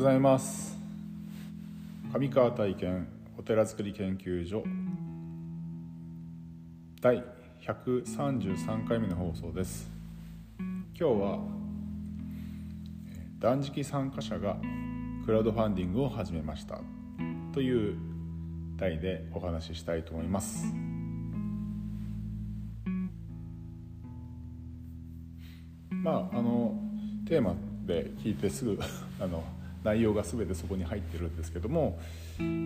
ございます。上川体験お寺づくり研究所。第133回目の放送です。今日は断食参加者がクラウドファンディングを始めました。という題でお話ししたいと思います。まああのテーマで聞いてすぐ あの内容が全てそこに入ってるんですけども、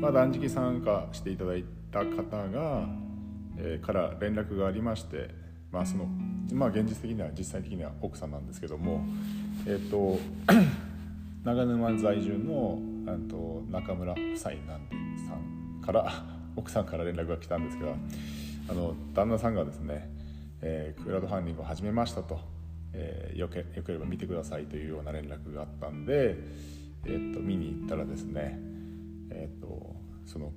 まあ、断食参加していただいた方が、えー、から連絡がありまして、まあそのまあ、現実的には実際的には奥さんなんですけども、えーと、長沼在住のと中村夫妻なんでさんから 奥さんから連絡が来たんですがあの旦那さんがですね、えー、クラウドファンディングを始めましたと。えー、よけよければ見てくださいというような連絡があったんで、えーと、見に行ったらですね、えーと、その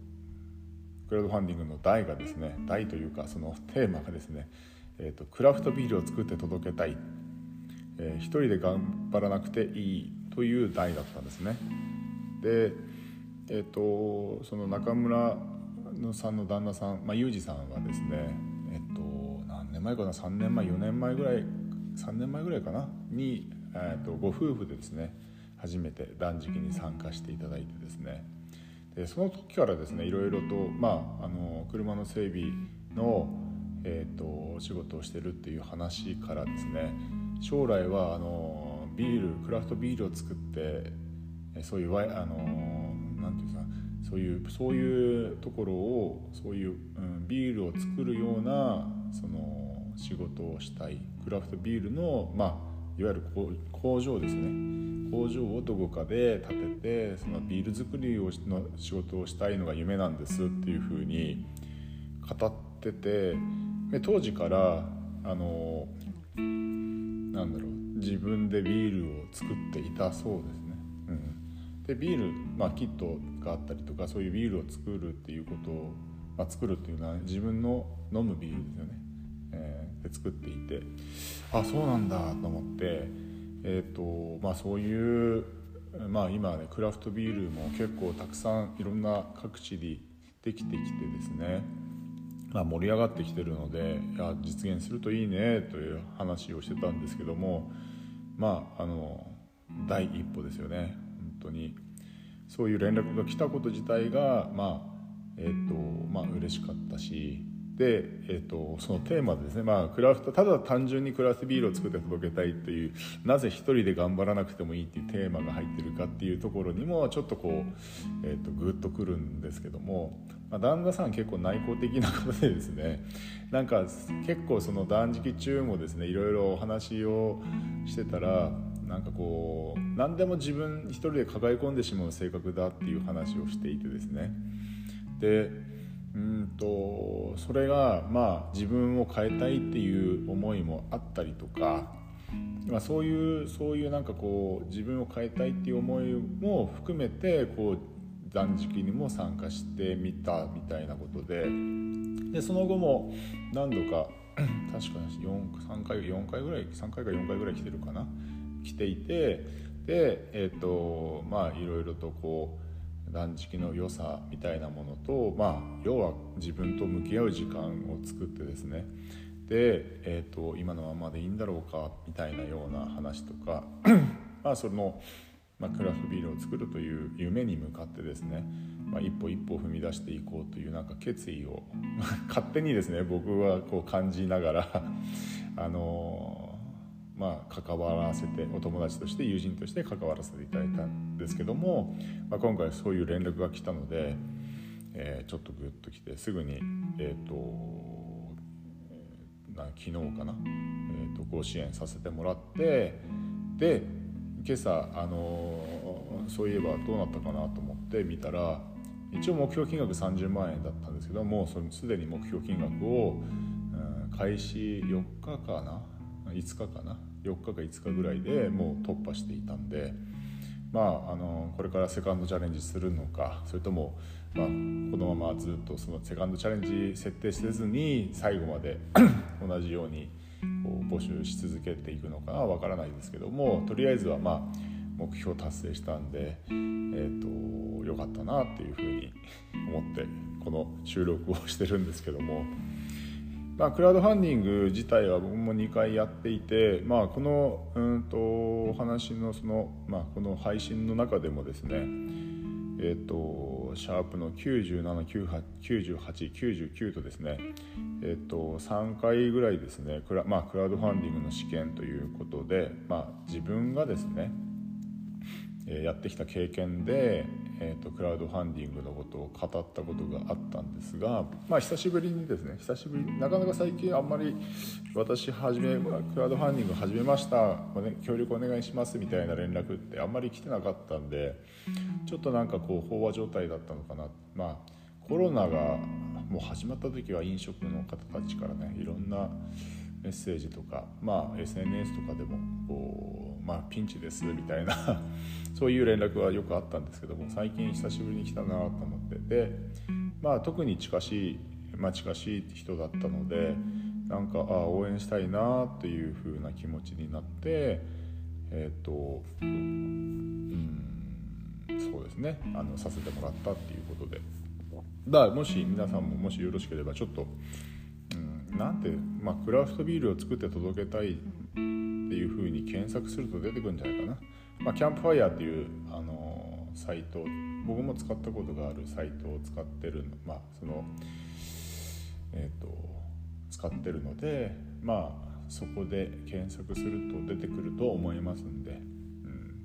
クラウドファンディングの題がですね題というかそのテーマがですね、えーと、クラフトビールを作って届けたい、えー、一人で頑張らなくていいという題だったんですね。で、えー、とその中村さんの旦那さん、まあ、裕二さんはですね、えっ、と何年前かな3年前4年前ぐらい3年前ぐらいかなに、えー、とご夫婦でですね初めて断食に参加していただいてですね。でその時からですねいろいろと、まあ、あの車の整備の、えーと、仕事をしてるっていう話からですね将来はあのビールクラフトビールを作ってそういうワイあのなんていうかそういうそういうところをそういう、うん、ビールを作るようなその仕事をしたい。クラフトビールの、まあ、いわゆる工場ですね工場をどこかで建ててそのビール作りをの仕事をしたいのが夢なんですっていうふうに語っててで当時からあのなんだろう自分でビールを作っていたそうですね。うん、でビール、まあ、キットがあったりとかそういうビールを作るっていうことを、まあ、作るっていうのは自分の飲むビールですよね。えー、で作っていてあそうなんだと思って、えーとまあ、そういう、まあ、今ねクラフトビールも結構たくさんいろんな各地にできてきてですね、まあ、盛り上がってきてるのでいや実現するといいねという話をしてたんですけどもまああの第一歩ですよね本当に。そういう連絡が来たこと自体がまあえっ、ー、とまあ嬉しかったしで、えーと、そのテーマですね、まあ、クラフトただ単純にクラフトビールを作って届けたいというなぜ一人で頑張らなくてもいいっていうテーマが入ってるかっていうところにもちょっとこう、えーと、グッとくるんですけども、まあ、旦那さん結構内向的な方でですねなんか結構その断食中もですねいろいろお話をしてたらなんかこう何でも自分一人で抱え込んでしまう性格だっていう話をしていてですね。でうんとそれがまあ自分を変えたいっていう思いもあったりとか、まあ、そういうそういうなんかこう自分を変えたいっていう思いも含めてこう断食にも参加してみたみたいなことででその後も何度か 確かに3回4回ぐらい3回か4回ぐらい来てるかな？来ていてでえっ、ー、とまあいろいろとこう断食の良さみたいなものと、まあ、要は自分と向き合う時間を作ってですね。で、えーと、今のままでいいんだろうかみたいなような話とか まあその、まあ、クラフトビールを作るという夢に向かってですね、まあ、一歩一歩踏み出していこうというなんか決意を 勝手にですね僕はこう感じながら あのーまあ、関わらせてお友達として友人として関わらせていただいたんですけども、まあ、今回そういう連絡が来たので、えー、ちょっとグッと来てすぐに、えーと、な昨日かな、えーと、ご支援させてもらってで今朝、あのー、そういえばどうなったかなと思って見たら一応目標金額30万円だったんですけどもそのすでに目標金額を、うん、開始4日かな5日かな？4日か5日ぐらいでもう突破していたんで、まあ、あのこれからセカンドチャレンジするのかそれとも、まあ、このままずっとそのセカンドチャレンジ設定せずに最後まで 同じようにこう募集し続けていくのかは分からないですけどもとりあえずはまあ目標達成したんで、えーと、よかったなっていうふうに思ってこの収録をしてるんですけども。まあ、クラウドファンディング自体は僕も2回やっていて、まあ、このうんとお話のその、まあ、この配信の中でもですねえ、ー、とシャープの979899とですねえっ、ー、と3回ぐらいですねクラ,、まあ、クラウドファンディングの試験ということで、まあ、自分がですねやってきた経験で、えーと、クラウドファンディングのことを語ったことがあったんですが、まあ、久しぶりにですね久しぶりなかなか最近あんまり私始めクラウドファンディング始めました、協力お願いしますみたいな連絡ってあんまり来てなかったんでちょっとなんかこう飽和状態だったのかな。まあコロナがもう始まった時は飲食の方たちからねいろんなメッセージとか、まあ、SNS とかでもこう、まあ、ピンチですみたいな そういう連絡はよくあったんですけども最近久しぶりに来たなと思ってで、まあ、特に近しい、まあ、近しい人だったのでなんかあ応援したいなっていう風な気持ちになってえっ、ー、とうんそうですね。あのさせてもらったっていうことで。だからもし皆さんももしよろしければちょっとなんて、まあ、クラフトビールを作って届けたいっていうふうに検索すると出てくるんじゃないかな、まあ、キャンプファイヤーっていう、あのサイト僕も使ったことがあるサイトを使ってるまあそのえっ、ー、と使ってるのでまあそこで検索すると出てくると思いますんで、うん、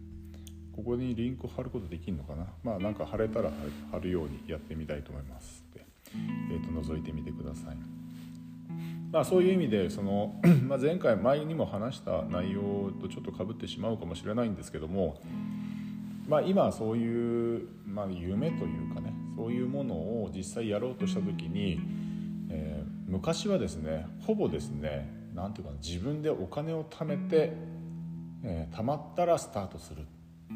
ここにリンク貼ることできるのかな。まあなんか貼れたら貼るようにやってみたいと思いますで、えーと覗いてみてください。まあ、そういう意味でその、まあ、前回前にも話した内容とちょっとかぶってしまうかもしれないんですけども、まあ、今そういう、まあ、夢というかねそういうものを実際やろうとした時に、えー、昔はですねほぼですね何ていうか自分でお金を貯めて、えー、貯まったらスタートする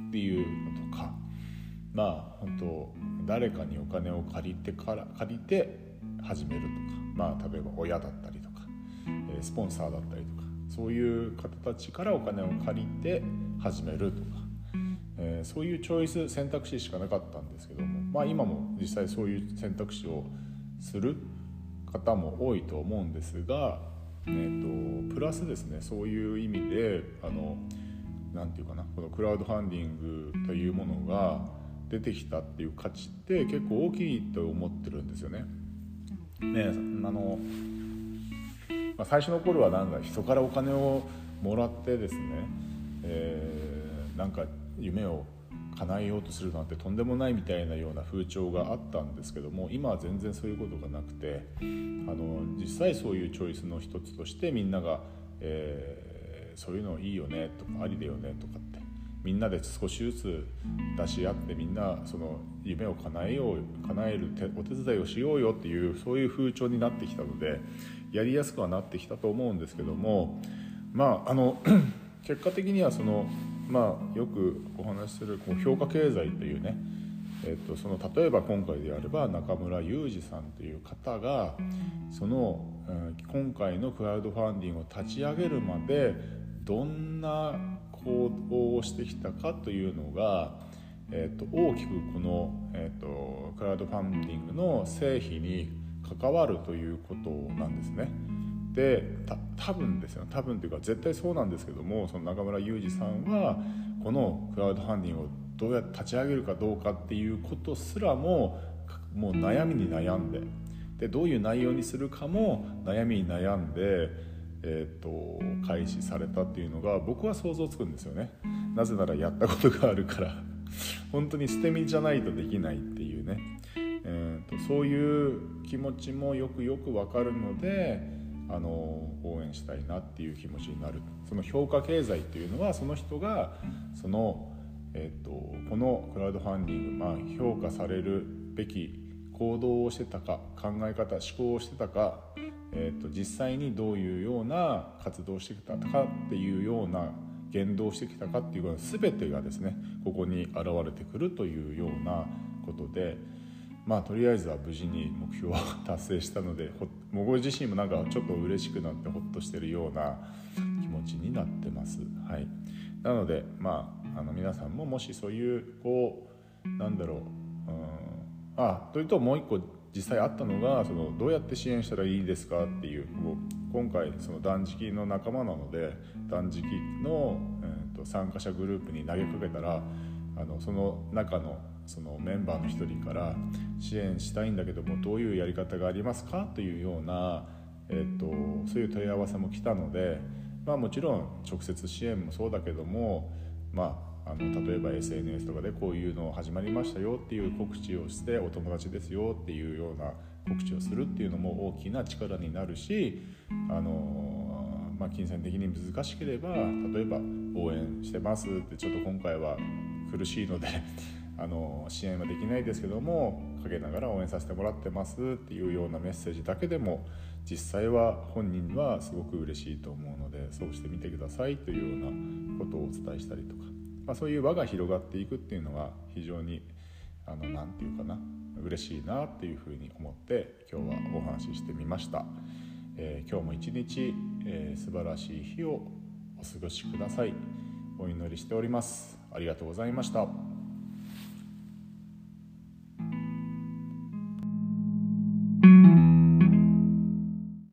っていうのとかまあ本当誰かにお金を借りてから借りて始めるとかまあ例えば親だったりスポンサーだったりとかそういう方たちからお金を借りて始めるとか、えー、そういうチョイス選択肢しかなかったんですけども、まあ、今も実際そういう選択肢をする方も多いと思うんですが、えーと、プラスですねそういう意味であのなて言うかなこのクラウドファンディングというものが出てきたっていう価値って結構大きいと思ってるんですよね。ねあのまあ、最初の頃はなんだ人からお金をもらってですね、えー、なんか夢を叶えようとするなんてとんでもないみたいなような風潮があったんですけども今は全然そういうことがなくてあの実際そういうチョイスの一つとしてみんなが、えー、そういうのいいよねとかありだよねとかってみんなで少しずつ出し合ってみんなその夢を叶えよう叶えるお手伝いをしようよっていうそういう風潮になってきたのでやりやすくはなってきたと思うんですけどもまああの 結果的にはそのまあよくお話しするこう評価経済というねえっと、その例えば今回であれば中村裕二さんという方がその、今回のクラウドファンディングを立ち上げるまでどんな行動をしてきたかというのが、えっと、大きくこの、えっと、クラウドファンディングの成否に関わるということなんですね。で多分ですよ多分というか絶対そうなんですけどもその中村裕二さんはこのクラウドファンディングをどうやって立ち上げるかどうかっていうことすらももう悩みに悩んででどういう内容にするかも悩みに悩んで、えーと、開始されたっていうのが僕は想像つくんですよね。なぜならやったことがあるから。本当に捨て身じゃないとできないっていうね。えーと、そういう気持ちもよくよく分かるのであの応援したいなっていう気持ちになる。その評価経済っていうのはその人がその、えーと、このクラウドファンディング、まあ、評価されるべき行動をしてたか考え方思考をしてたか、えーと、実際にどういうような活動をしてきたかっていうような言動をしてきたかっていうこと全てがですねここに現れてくるというようなことで。まあとりあえずは無事に目標を達成したので僕自身もなんかちょっと嬉しくなってほっとしてるような気持ちになってます。はい、なのでまあの皆さんももしそういうこうなんだろう、うん、あというともう一個実際あったのがそのどうやって支援したらいいですかっていう今回その断食の仲間なので断食の、えーと、参加者グループに投げかけたらあのその中のそのメンバーの一人から支援したいんだけどもどういうやり方がありますか？というような、えーと、そういう問い合わせも来たので、まあ、もちろん直接支援もそうだけども、まあ、あの例えば SNS とかでこういうの始まりましたよっていう告知をしてお友達ですよっていうような告知をするっていうのも大きな力になるしあの、まあ、金銭的に難しければ例えば応援してますってちょっと今回は苦しいので あの支援はできないですけども陰ながら応援させてもらってますっていうようなメッセージだけでも実際は本人はすごく嬉しいと思うのでそうしてみてくださいというようなことをお伝えしたりとか、まあ、そういう輪が広がっていくっていうのは非常に何て言うかな嬉しいなっていうふうに思って今日はお話ししてみました、えー、今日も一日、えー、素晴らしい日をお過ごしください。お祈りしております。ありがとうございました。